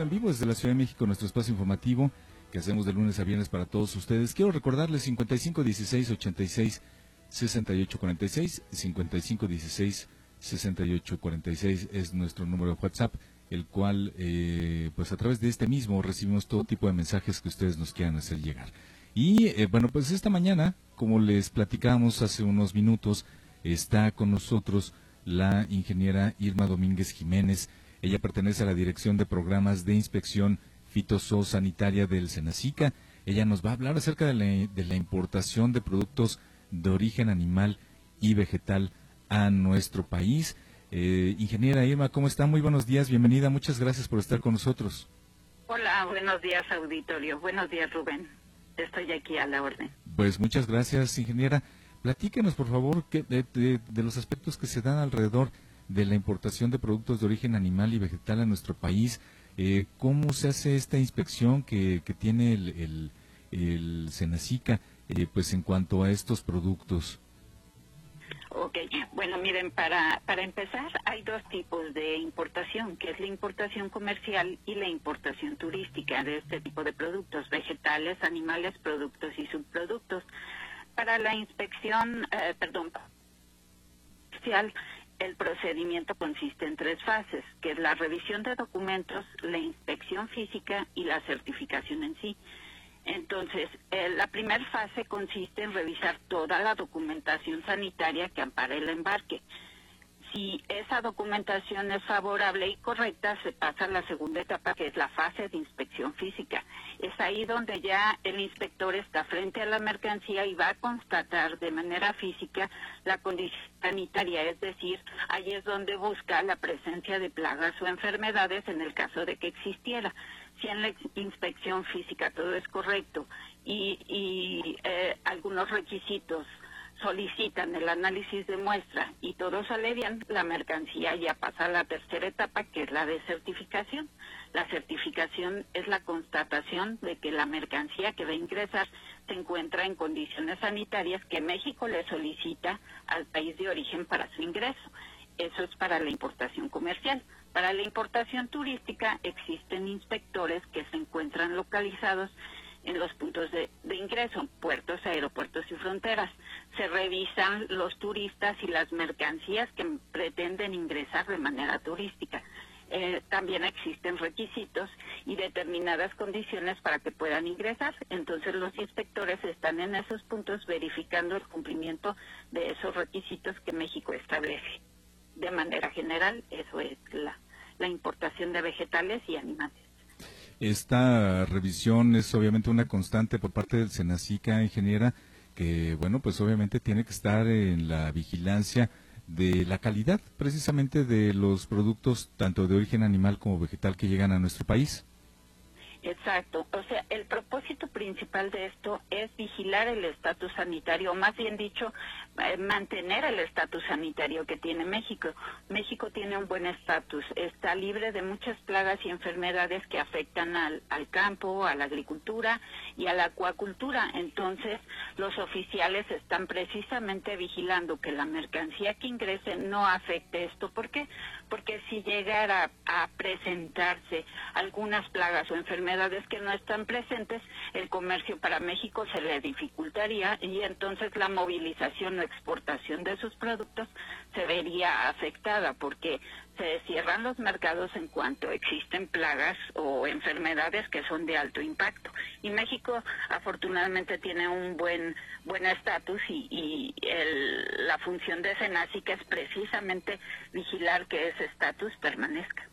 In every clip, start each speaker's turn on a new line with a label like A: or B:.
A: En vivo desde la Ciudad de México, nuestro espacio informativo que hacemos de lunes a viernes para todos ustedes. Quiero recordarles 55 16 86 68 46, 55 16 68 46 es nuestro número de WhatsApp, el cual, eh, pues a través de este mismo recibimos todo tipo de mensajes que ustedes nos quieran hacer llegar. Y eh, bueno, pues esta mañana, como les platicamos hace unos minutos, está con nosotros la ingeniera Irma Domínguez Jiménez, ella pertenece a la Dirección de Programas de Inspección Fitosanitaria del Senacica. Ella nos va a hablar acerca de la, importación de productos de origen animal y vegetal a nuestro país. Eh, ingeniera Irma, ¿cómo está? Muy buenos días, bienvenida, muchas gracias por estar con nosotros.
B: Hola, buenos días auditorio, buenos días Rubén, estoy aquí a la orden.
A: Pues muchas gracias, ingeniera. Platíquenos, por favor, de, de los aspectos que se dan alrededor de la importación de productos de origen animal y vegetal a nuestro país. Eh, ¿Cómo se hace esta inspección que, que tiene el, el, el Senacica eh, pues en cuanto a estos productos?
B: Bueno, miren, para, para empezar, hay dos tipos de importación, que es la importación comercial y la importación turística de este tipo de productos, vegetales, animales, productos y subproductos. Para la inspección, eh, perdón, comercial, el procedimiento consiste en tres fases, que es la revisión de documentos, la inspección física y la certificación en sí. Entonces, eh, la primera fase consiste en revisar toda la documentación sanitaria que ampara el embarque. Si esa documentación es favorable y correcta, se pasa a la segunda etapa, que es la fase de inspección física. Es ahí donde ya el inspector está frente a la mercancía y va a constatar de manera física la condición sanitaria, es decir, ahí es donde busca la presencia de plagas o enfermedades en el caso de que existiera. Si en la inspección física todo es correcto y, eh, algunos requisitos solicitan el análisis de muestra y todos sale bien, la mercancía ya pasa a la tercera etapa, que es la de certificación. La certificación es la constatación de que la mercancía que va a ingresar se encuentra en condiciones sanitarias que México le solicita al país de origen para su ingreso. Eso es para la importación comercial. Para la importación turística existen inspectores que se encuentran localizados en los puntos de, ingreso, puertos, aeropuertos y fronteras. Se revisan los turistas y las mercancías que pretenden ingresar de manera turística. Eh, también existen requisitos y determinadas condiciones para que puedan ingresar. Entonces los inspectores están en esos puntos verificando el cumplimiento de esos requisitos que México establece. De manera general, eso es la, la importación de vegetales y animales.
A: Esta revisión es obviamente una constante por parte del Senacica, ingeniera, que bueno, pues obviamente tiene que estar en la vigilancia de la calidad precisamente de los productos tanto de origen animal como vegetal que llegan a nuestro país.
B: Exacto. O sea, el propósito principal de esto es vigilar el estatus sanitario, o más bien dicho, eh, mantener el estatus sanitario que tiene México. México tiene un buen estatus, está libre de muchas plagas y enfermedades que afectan al, al campo, a la agricultura y a la acuacultura. Entonces, los oficiales están precisamente vigilando que la mercancía que ingrese no afecte esto. ¿Por qué? Porque si llegara a presentarse algunas plagas o enfermedades que no están presentes, el comercio para México se le dificultaría y entonces la movilización o exportación de sus productos se vería afectada porque se cierran los mercados en cuanto existen plagas o enfermedades que son de alto impacto. Y México afortunadamente tiene un buen buen estatus y, y la función de Senacica es precisamente vigilar que ese estatus permanezca.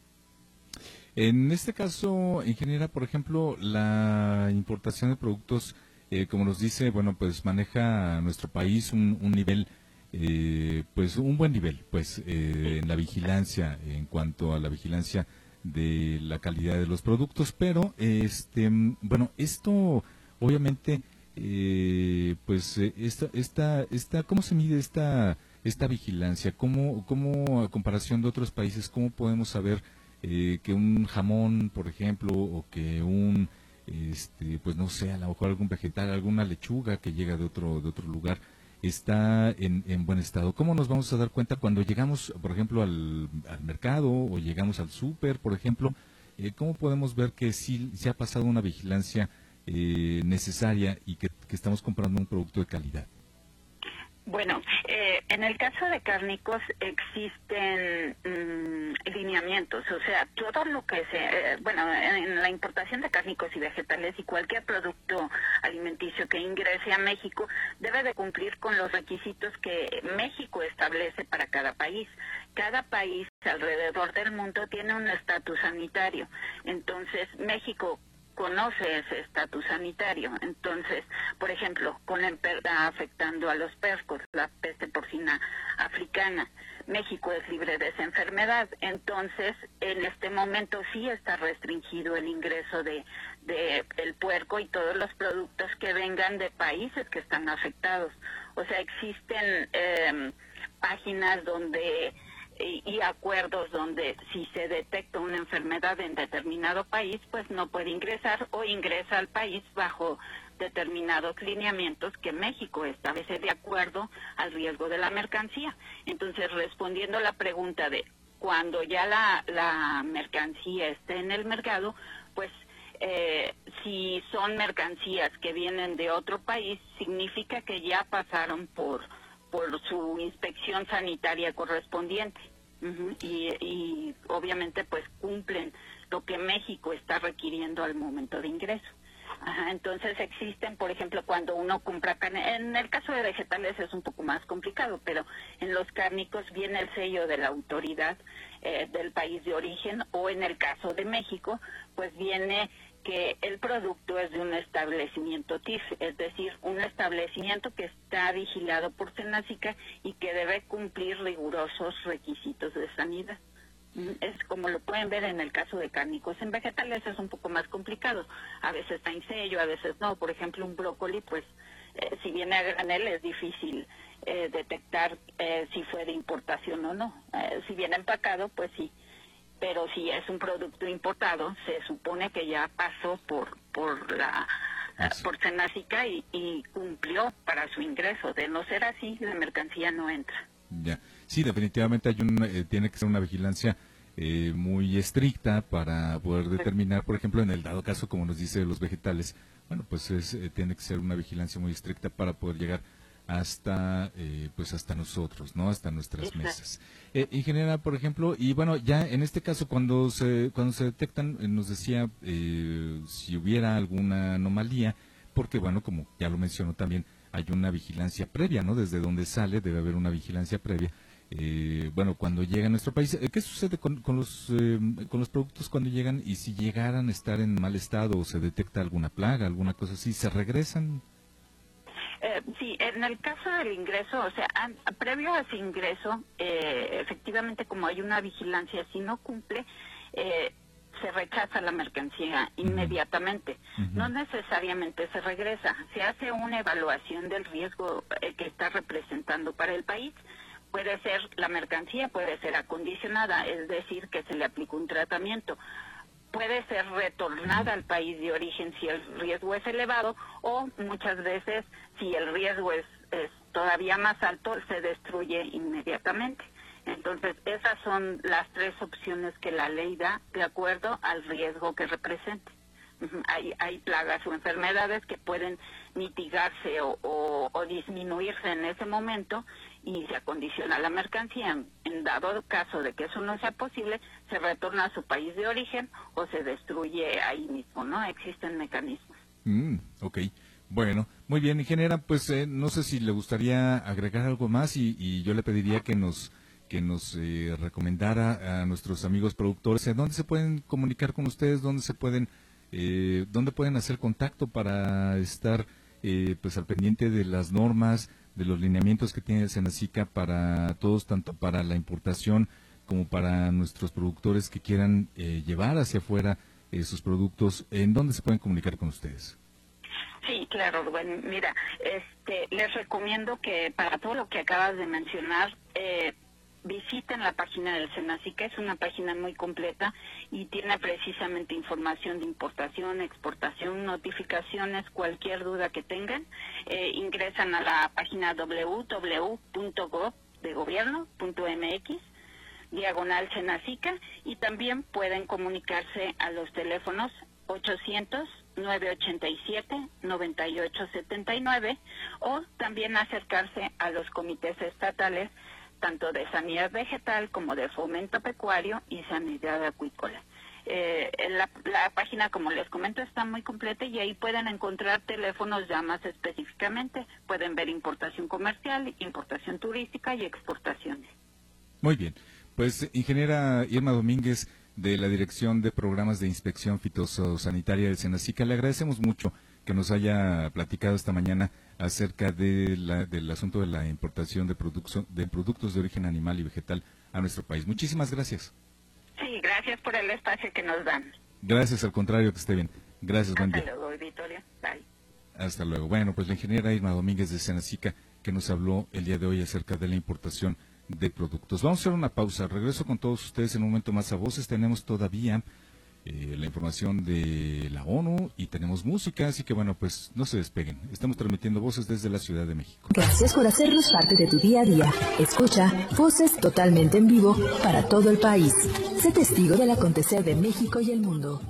A: En este caso, ingeniera, por ejemplo, la importación de productos, eh, como nos dice, bueno, pues maneja nuestro país un, un nivel eh, pues un buen nivel pues eh, en la vigilancia en cuanto a la vigilancia de la calidad de los productos. Pero este bueno esto obviamente eh, pues esta esta esta cómo se mide esta esta vigilancia cómo cómo a comparación de otros países cómo podemos saber que un jamón por ejemplo o que un este pues no sé a lo mejor algún vegetal alguna lechuga que llega de otro de otro lugar está en, en, buen estado. ¿Cómo nos vamos a dar cuenta cuando llegamos, por ejemplo, al, mercado o llegamos al súper, por ejemplo? Eh, ¿Cómo podemos ver que sí se ha pasado una vigilancia eh, necesaria y que estamos comprando un producto de calidad?
B: Bueno, eh, en el caso de cárnicos existen mm, lineamientos, o sea, todo lo que se, eh, bueno, en la importación de cárnicos y vegetales y cualquier producto alimenticio que ingrese a México debe de cumplir con los requisitos que México establece para cada país. Cada país alrededor del mundo tiene un estatus sanitario. Entonces, México conoce ese estatus sanitario. Entonces, por ejemplo, con la afectando a los percos, la peste porcina africana, México es libre de esa enfermedad. Entonces, en este momento sí está restringido el ingreso de, de el puerco y todos los productos que vengan de países que están afectados. O sea, existen eh, páginas donde y, acuerdos donde si se detecta una enfermedad en determinado país, pues no puede ingresar o ingresa al país bajo determinados lineamientos que México establece de acuerdo al riesgo de la mercancía. Entonces, respondiendo a la pregunta de cuando ya la, la mercancía esté en el mercado, pues eh, si son mercancías que vienen de otro país, significa que ya pasaron por por su inspección sanitaria correspondiente. y, y obviamente pues cumplen lo que México está requiriendo al momento de ingreso. Ajá, entonces existen, por ejemplo, cuando uno compra carne, en el caso de vegetales es un poco más complicado, pero en los cárnicos viene el sello de la autoridad eh, del país de origen o en el caso de México, pues viene que el producto es de un establecimiento TIF, es decir, un establecimiento que está vigilado por Senacica y que debe cumplir rigurosos requisitos de sanidad. Mm, es como lo pueden ver en el caso de cárnicos. En vegetales es un poco más complicado. A veces está en sello, a veces no. Por ejemplo, un brócoli, pues eh, si viene a granel es difícil eh, detectar eh, si fue de importación o no. si viene empacado, pues sí pero si es un producto importado, se supone que ya pasó por por la por Senacica y, cumplió para su ingreso. De no ser así, la mercancía no entra.
A: Ya, sí, definitivamente hay un, eh, tiene que ser una vigilancia eh, muy estricta para poder determinar, por ejemplo, en el dado caso, como nos dice los vegetales, bueno, pues es, eh, tiene que ser una vigilancia muy estricta para poder llegar hasta eh, pues hasta nosotros no hasta nuestras mesas. Eh, ingeniera por ejemplo y bueno ya en este caso cuando se cuando se detectan eh, nos decía eh, si hubiera alguna anomalía porque bueno como ya lo mencionó también hay una vigilancia previa no desde donde sale debe haber una vigilancia previa bueno cuando llega a nuestro país. Qué sucede con, con los con los productos cuando llegan y si llegaran a estar en mal estado o se detecta alguna plaga alguna cosa así se regresan
B: eh, sí, en el caso del ingreso, o sea, previo a ese ingreso, eh, efectivamente como hay una vigilancia, si no cumple, eh, se rechaza la mercancía inmediatamente. No necesariamente se regresa. Se hace una evaluación del riesgo eh, que está representando para el país. Puede ser la mercancía, puede ser acondicionada, es decir, que se le aplica un tratamiento. Puede ser retornada al país de origen si el riesgo es elevado o muchas veces si el riesgo es, es todavía más alto, se destruye inmediatamente. Entonces, esas son las tres opciones que la ley da de acuerdo al riesgo que represente. Hay, hay plagas o enfermedades que pueden mitigarse o, disminuirse en ese momento y se acondiciona la mercancía. En dado caso de que eso no sea posible, se retorna a su país de origen o se destruye ahí mismo, ¿no? Existen mecanismos.
A: Mm, ok. Bueno, muy bien, ingeniera, pues eh, no sé si le gustaría agregar algo más y yo le pediría que nos que nos eh, recomendara a nuestros amigos productores, ¿dónde se pueden comunicar con ustedes? ¿Dónde se pueden, eh, dónde pueden hacer contacto para estar eh, pues al pendiente de las normas, de los lineamientos que tiene Senacica para todos, tanto para la importación como para nuestros productores que quieran llevar hacia afuera sus productos? ¿En dónde se pueden comunicar con ustedes?
B: Sí, claro, Rubén. Mira, este, les recomiendo que para todo lo que acabas de mencionar, eh, visiten la página del Senacica, es una página muy completa y tiene precisamente información de importación, exportación, notificaciones, cualquier duda que tengan, eh, ingresan a la página www.gov.mx diagonal Senacica y también pueden comunicarse a los teléfonos 800 987 9879 o también acercarse a los comités estatales tanto de sanidad vegetal como de fomento pecuario y sanidad acuícola. Eh, la, la, página, como les comento, está muy completa y ahí pueden encontrar teléfonos ya más específicamente. Pueden ver importación comercial, importación turística y exportaciones.
A: Muy bien. Pues, ingeniera Irma Domínguez, de la Dirección de Programas de Inspección Fitosanitaria del Senacica, le agradecemos mucho que nos haya platicado esta mañana acerca de la, del asunto de la importación de, de productos de origen animal y vegetal a nuestro país. Muchísimas gracias.
B: Sí, gracias por el espacio que nos dan.
A: Gracias, al contrario, que esté bien. Gracias,
B: buen día. Hasta luego, Victoria. Bye.
A: Hasta luego. Bueno, pues la ingeniera Irma Domínguez de Senacica que nos habló el día de hoy acerca de la importación de productos. Vamos a hacer una pausa. Regreso con todos ustedes en un momento más a voces. Tenemos todavía eh, la información de la ONU y tenemos música, así que bueno, pues no se despeguen. Estamos transmitiendo voces desde la Ciudad de México.
C: Gracias por hacernos parte de tu día a día. Escucha voces totalmente en vivo para todo el país. Sé testigo del acontecer de México y el mundo.